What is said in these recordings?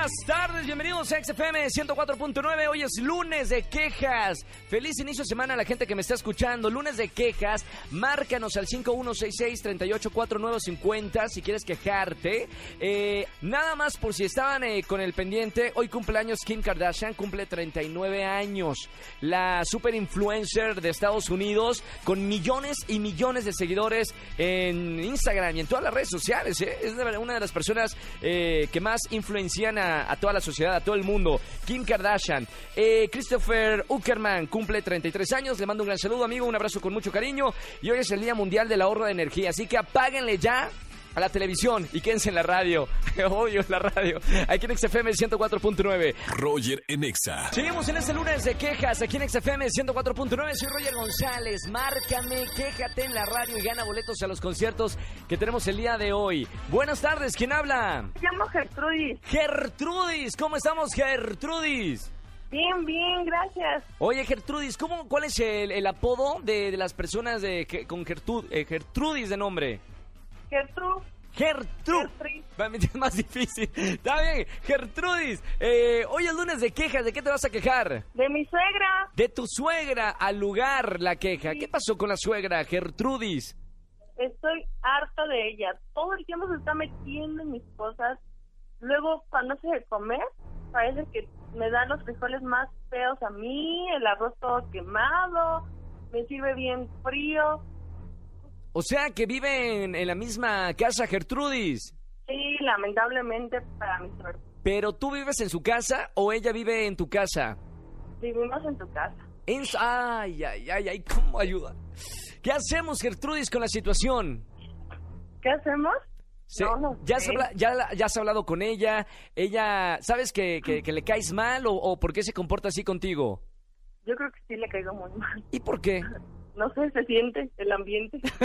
Buenas tardes, bienvenidos a XFM 104.9. Hoy es lunes de quejas. Feliz inicio de semana a la gente que me está escuchando. Lunes de quejas. Márcanos al 5166-384950 si quieres quejarte. Eh, nada más por si estaban eh, con el pendiente. Hoy cumpleaños Kim Kardashian, cumple 39 años. La super influencer de Estados Unidos con millones y millones de seguidores en Instagram y en todas las redes sociales. eh. Es una de las personas que más influencian a, a toda la sociedad, a todo el mundo. Kim Kardashian. Eh, Christopher Uckerman cumple 33 años. Le mando un gran saludo, amigo. Un abrazo con mucho cariño. Y hoy es el Día Mundial del Ahorro de Energía. Así que apáguenle ya a la televisión y quédense en la radio. Obvio, la radio. Aquí en XFM 104.9. Roger en Exa. Seguimos en este lunes de quejas aquí en XFM 104.9. Soy Roger González. Márcame, quéjate en la radio y gana boletos a los conciertos que tenemos el día de hoy. Buenas tardes, ¿quién habla? Me llamo Gertrudis. Gertrudis, ¿cómo estamos, Gertrudis? Bien, bien, gracias. Oye, Gertrudis, ¿cómo, ¿cuál es el, el apodo de, de las personas de, que- con Gertud- eh, Gertrudis de nombre? Gertrude, Gertrude. Es más difícil. Está bien, Gertrudis. eh, hoy es lunes de quejas. ¿De qué te vas a quejar? de mi suegra. De tu suegra al lugar la queja. ¿Qué pasó con la suegra, Gertrudis? Estoy harta de ella. Todo el tiempo se está metiendo en mis cosas. Luego, cuando hace de comer, parece que me da los frijoles más feos a mí, el arroz todo quemado, me sirve bien frío. O sea, que vive en, la misma casa, Gertrudis. Sí, lamentablemente para mi suerte. Pero tú vives en su casa o ella vive en tu casa? Vivimos en tu casa. En Ay, ay, ay, ay, ¿cómo ayuda? ¿Qué hacemos, Gertrudis, con la situación? ¿Qué hacemos? Se- No, no ¿ya, has sé. habla- ya, has hablado con ella? ¿Ella, sabes que, que- que le caes mal o, o por qué se comporta así contigo? Yo creo que sí le caigo muy mal. ¿Y por qué? No sé, se siente el ambiente.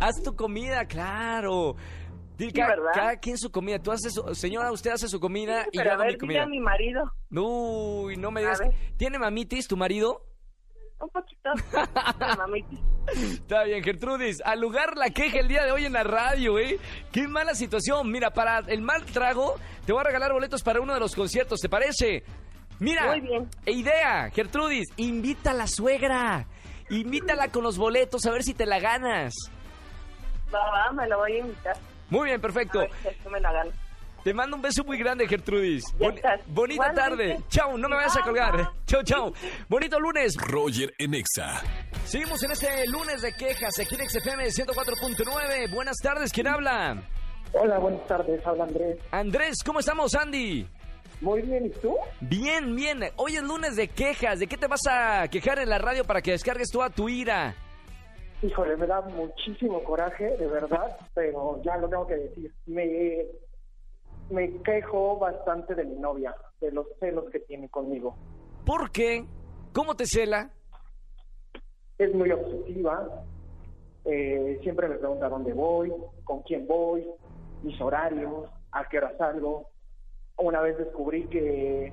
Haz tu comida, claro. Di- Sí, cada quien su comida. Tú haces, su- señora, usted hace su comida y yo hago ver, mi dile comida. a mi marido. Uy, no me digas. ¿Tiene mamitis tu marido? Un poquito. mamitis. Está bien, Gertrudis. Al lugar la queja el día de hoy en la radio, ¿eh? Qué mala situación. Mira, para el mal trago, te voy a regalar boletos para uno de los conciertos, ¿te parece? Mira, Muy bien. e idea, Gertrudis, invita a la suegra. Invítala con los boletos a ver si te la ganas. Va, va, me lo voy a invitar. Muy bien, A perfecto. ver si así me la gano. Te mando un beso muy grande, Gertrudis. Bonita Igualmente. tarde. Chao, no me vayas a colgar. Chao, chao. Bonito lunes. Roger en Exa. Seguimos en este lunes de quejas aquí en XFM 104.9. Buenas tardes, ¿quién habla? Hola, buenas tardes, habla Andrés. Andrés, ¿cómo estamos, Andy? Muy bien, ¿y tú? Bien, bien. Hoy es lunes de quejas. ¿De qué te vas a quejar en la radio para que descargues toda tu ira? Híjole, me da muchísimo coraje, de verdad, pero ya lo tengo que decir. Me, me quejo bastante de mi novia, de los celos que tiene conmigo. ¿Por qué? ¿Cómo te cela? Es muy obsesiva, eh, siempre me pregunta dónde voy, con quién voy, mis horarios, a qué hora salgo. Una vez descubrí que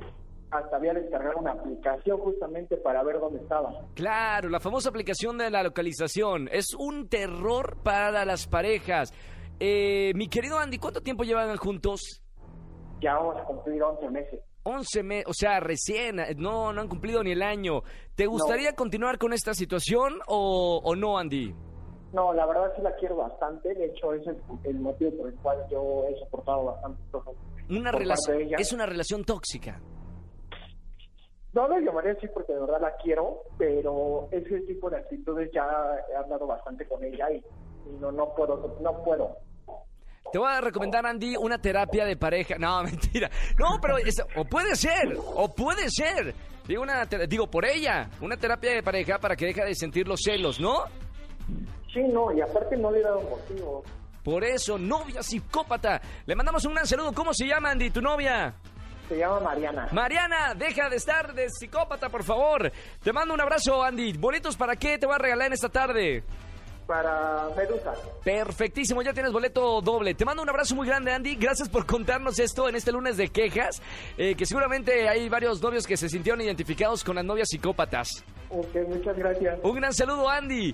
hasta había descargado una aplicación justamente para ver dónde estaba. Claro, la famosa aplicación de la localización. Es un terror para las parejas. Eh, mi querido Andy, ¿cuánto tiempo llevan juntos? Ya vamos a cumplir 11 meses. 11 meses, o sea, recién, eh, no, no han cumplido ni el año. ¿Te gustaría continuar con esta situación o, o no, Andy? No, la verdad sí la quiero bastante. De hecho, es el, el motivo por el cual yo he soportado bastante. Una relación, es una relación tóxica. No lo llamaré así porque de verdad la quiero, pero ese tipo de actitudes ya he hablado bastante con ella y, y no, no puedo, no puedo. Te voy a recomendar, Andy, una terapia de pareja. No, mentira. No, pero es- o puede ser, o puede ser. Digo, una, digo, por ella, una terapia de pareja para que deje de sentir los celos, ¿no? Sí, no, y aparte no le he dado motivo. Por eso, novia psicópata. Le mandamos un gran saludo. ¿Cómo se llama, Andy, tu novia? Se llama Mariana. Mariana, deja de estar de psicópata, por favor. Te mando un abrazo, Andy. ¿Boletos para qué te voy a regalar en esta tarde? Para Medusa. Perfectísimo, ya tienes boleto doble. Te mando un abrazo muy grande, Andy. Gracias por contarnos esto en este lunes de quejas. eh, que seguramente hay varios novios que se sintieron identificados con las novias psicópatas. Ok, muchas gracias. Un gran saludo, Andy.